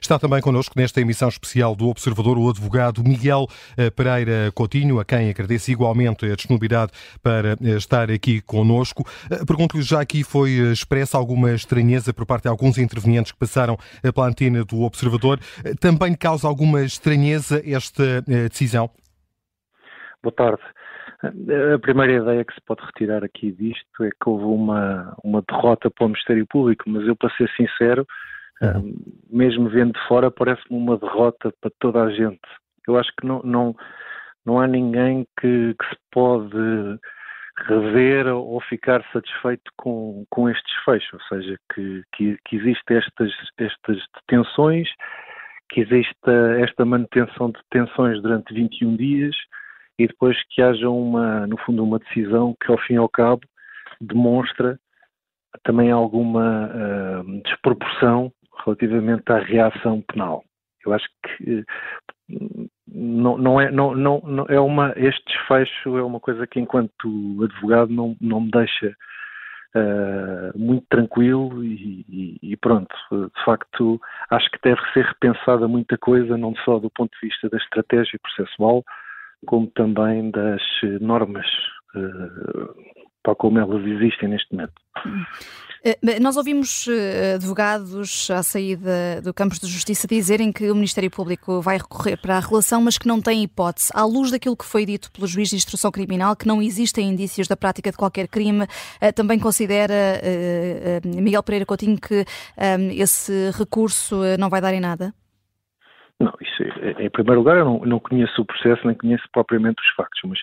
Está também connosco nesta emissão especial do Observador o advogado Miguel eh, Pereira Coutinho, a quem agradeço igualmente a disponibilidade para eh, estar aqui connosco. Eh, pergunto-lhe, já aqui foi expressa alguma estranheza por parte de alguns intervenientes que passaram pela antena do Observador. Também causa alguma estranheza esta decisão? Boa tarde. A primeira ideia que se pode retirar aqui disto é que houve uma, uma derrota para o Ministério Público, mas eu, para ser sincero, uhum. mesmo vendo de fora, parece-me uma derrota para toda a gente. Eu acho que não, não, não há ninguém que, que se pode rever ou ficar satisfeito com, com este desfecho, ou seja, que, que, que existem estas, estas detenções, que existe esta manutenção de detenções durante 21 dias, e depois que haja uma, no fundo, uma decisão que ao fim e ao cabo demonstra também alguma uh, desproporção relativamente à reação penal. Eu acho que uh, não, não, é, não, não, não, é uma, este desfecho é uma coisa que enquanto advogado não, não me deixa uh, muito tranquilo e, e, pronto, de facto acho que deve ser repensada muita coisa, não só do ponto de vista da estratégia processual, como também das normas tal como elas existem neste momento. Eh, nós ouvimos eh, advogados à saída do Campos de Justiça dizerem que o Ministério Público vai recorrer para a relação, mas que não tem hipótese. À luz daquilo que foi dito pelo juiz de instrução criminal, que não existem indícios da prática de qualquer crime, também considera Miguel Pereira Coutinho que esse recurso não vai dar em nada? Não, isso, é, é, em primeiro lugar, eu não, não, conheço o processo, nem conheço propriamente os factos, mas...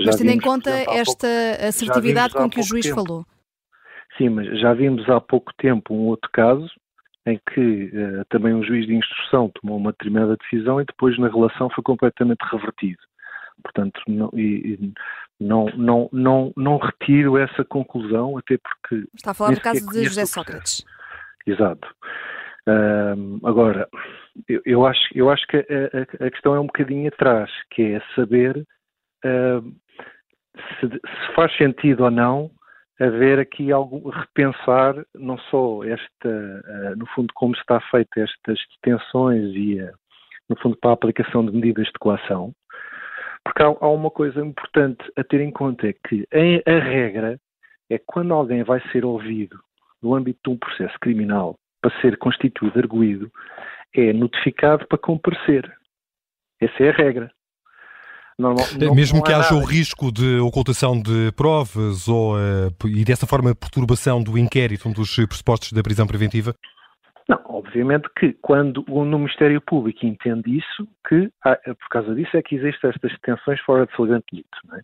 Já mas tendo em conta esta pouco, assertividade com que o juiz tempo. falou. Sim, mas já vimos há pouco tempo um outro caso em que uh, também um juiz de instrução tomou uma determinada decisão e depois na relação foi completamente revertido. Portanto, não, e, não, não, não, não retiro essa conclusão, até porque... Está a falar do caso de José Sócrates. Exato. Agora, eu, eu, acho, eu acho que a, a, questão é um bocadinho atrás, que é saber se, se, faz sentido ou não haver aqui algo, repensar não só esta, uh, no fundo, como está feita estas detenções e, uh, no fundo, para a aplicação de medidas de coação, porque há, há, uma coisa importante a ter em conta, é que a, a regra é quando alguém vai ser ouvido no âmbito de um processo criminal para ser constituído arguído, é notificado para comparecer. Essa é a regra. Não, não, Mesmo que haja nada. o risco de ocultação de provas ou, uh, e dessa forma perturbação do inquérito, um dos pressupostos da prisão preventiva? Não, obviamente que quando o Ministério Público entende isso, que por causa disso é que existem estas detenções fora de flagrante delito, não é?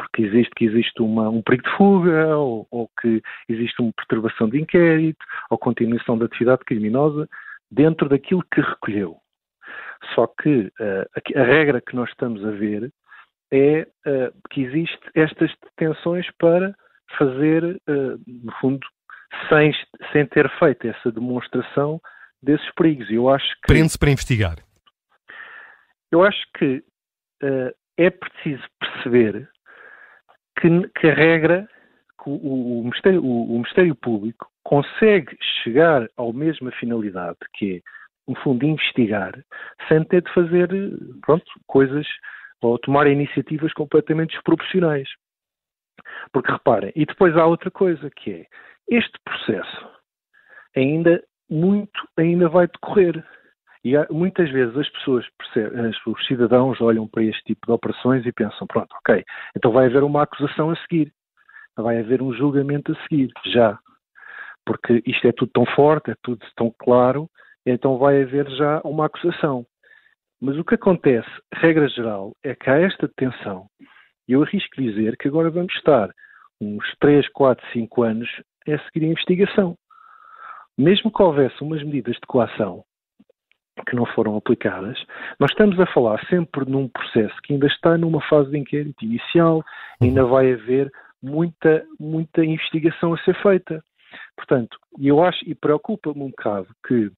porque existe que existe uma, um perigo de fuga, ou, ou, que existe uma perturbação de inquérito, ou continuação da atividade criminosa dentro daquilo que recolheu. Só que uh, a, a, regra que nós estamos a ver é uh, que existe estas detenções para fazer, uh, no fundo, sem, sem ter feito essa demonstração desses perigos. Eu acho que prende-se para investigar. Eu acho que é preciso perceber que, que a regra, que o, o, Ministério, o, o Ministério Público consegue chegar à mesma finalidade, que é, no fundo, investigar, sem ter de fazer, pronto, coisas ou tomar iniciativas completamente desproporcionais. Porque reparem, e depois há outra coisa que é, este processo ainda muito ainda vai decorrer. E há, muitas vezes as pessoas, os cidadãos olham para este tipo de operações e pensam, pronto, ok, então vai haver uma acusação a seguir, vai haver um julgamento a seguir, já. Porque isto é tudo tão forte, é tudo tão claro, então vai haver já uma acusação. Mas o que acontece, regra geral, é que há esta detenção, e eu arrisco dizer que agora vamos estar uns 3, 4, 5 anos a seguir a investigação. Mesmo que houvesse umas medidas de coação, que não foram aplicadas, nós estamos a falar sempre num processo que ainda está numa fase de inquérito inicial, ainda vai haver muita, muita investigação a ser feita. Portanto, eu acho e preocupa-me um bocado que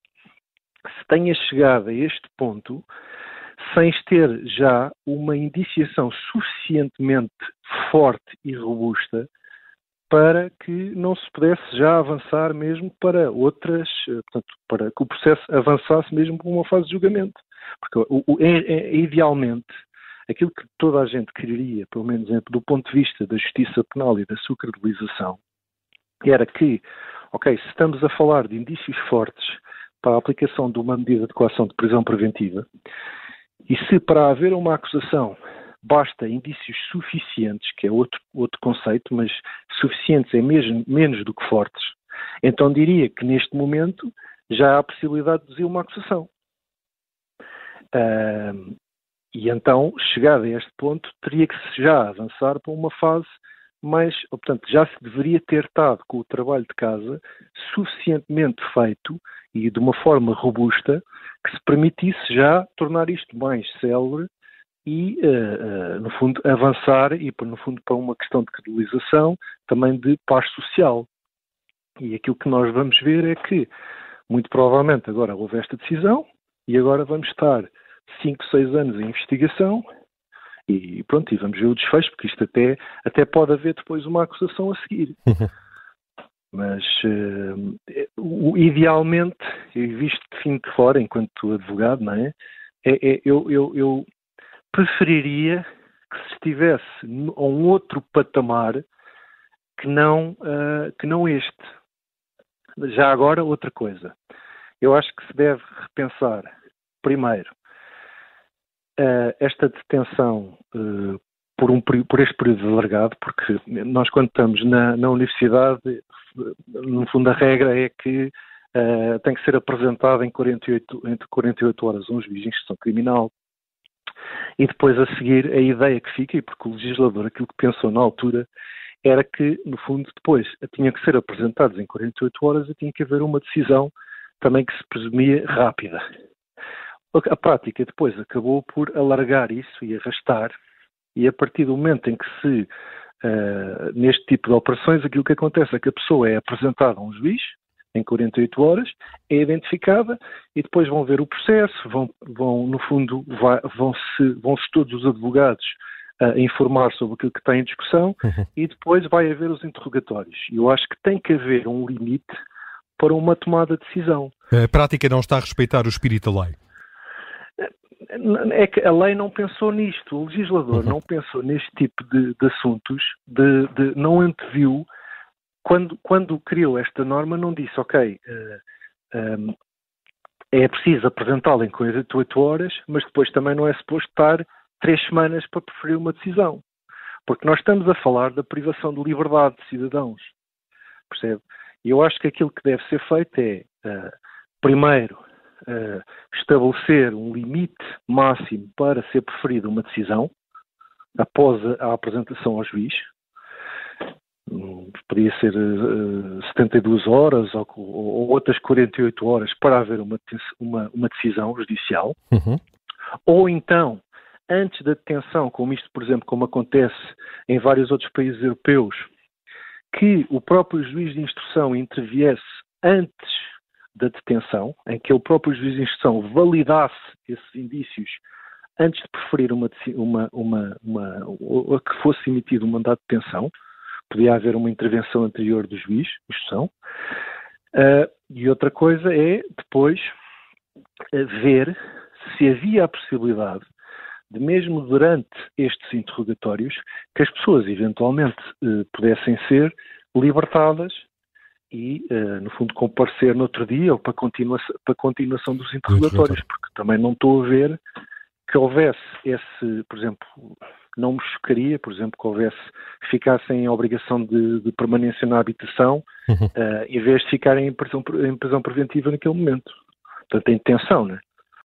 se tenha chegado a este ponto sem ter já uma indiciação suficientemente forte e robusta para que não se pudesse já avançar mesmo para outras, eh, portanto, para que o processo avançasse mesmo para uma fase de julgamento. Porque o, o, é, é, idealmente aquilo que toda a gente quereria, pelo menos do ponto de vista da justiça penal e da sua credibilização, era que, ok, se estamos a falar de indícios fortes para a aplicação de uma medida de coação de prisão preventiva, e se para haver uma acusação basta indícios suficientes, que é outro, outro conceito, mas suficientes é mesmo menos do que fortes, então diria que neste momento já há a possibilidade de dizer uma acusação. Uh, e então, chegado a este ponto, teria que já avançar para uma fase mais, portanto, já se deveria ter estado com o trabalho de casa suficientemente feito e de uma forma robusta que se permitisse já tornar isto mais célebre e, uh, uh, no fundo, avançar e, no fundo, para uma questão de credibilização, também de paz social. E aquilo que nós vamos ver é que, muito provavelmente, agora houve esta decisão e agora vamos estar 5, 6 anos em investigação e pronto, e vamos ver o desfecho, porque isto até, até pode haver depois uma acusação a seguir. Mas, uh, idealmente, visto de fim de fora, enquanto advogado, não é? é, é eu, eu, eu preferiria que se estivesse a um outro patamar que não, uh, que não este. Já agora, outra coisa. Eu acho que se deve repensar, primeiro, esta detenção uh, por, um, por este período alargado, porque nós, quando estamos na, na universidade, no fundo, a regra é que uh, tem que ser apresentado em 48, entre 48 horas um juiz de instrução criminal. E depois, a seguir, a ideia que fica, e porque o legislador aquilo que pensou na altura, era que, no fundo, depois tinha que ser apresentados em 48 horas e tinha que haver uma decisão também que se presumia rápida. A prática depois acabou por alargar isso e arrastar, e a partir do momento em que se, uh, neste tipo de operações, aquilo que acontece é que a pessoa é apresentada a um juiz, em 48 horas, é identificada e depois vão ver o processo, vão, vão no fundo, vão-se vão -se todos os advogados uh, informar sobre aquilo que está em discussão uhum. e depois vai haver os interrogatórios. E eu acho que tem que haver um limite para uma tomada de decisão. A prática não está a respeitar o espírito da lei é que a lei não pensou nisto, o legislador uhum. não pensou neste tipo de, de assuntos, de, de, não anteviu, quando, quando criou esta norma, não disse, ok, uh, eh, um, ehm, é preciso apresentá-la em 48 horas, mas depois também não é suposto estar três semanas para preferir uma decisão. Porque nós estamos a falar da privação de liberdade de cidadãos, percebe? E eu acho que aquilo que deve ser feito é, uh, primeiro, estabelecer um limite máximo para ser preferida uma decisão após a, apresentação ao juiz. Um, podia ser uh, eh, 72 horas ou, ou, outras 48 horas para haver uma, uma, uma decisão judicial. Uhum. Ou então, antes da detenção, como isto, por exemplo, como acontece em vários outros países europeus, que o próprio juiz de instrução interviesse antes da detenção, em que o próprio juiz de instrução validasse esses indícios antes de preferir uma, uma, uma, uma que fosse emitido um mandato de detenção, podia haver uma intervenção anterior do juiz de instrução. Uh, e outra coisa é depois uh, ver se havia a possibilidade de mesmo durante estes interrogatórios que as pessoas eventualmente uh, pudessem ser libertadas e, uh, no fundo, comparecer no outro dia ou para, continua para a continuação dos interrogatórios, porque também não estou a ver que houvesse esse, por exemplo, não me chocaria, por exemplo, que houvesse, ficassem em obrigação de, de permanência na habitação, uhum. uh, em vez de ficarem em prisão, em prisão preventiva naquele momento. Portanto, a intenção, né?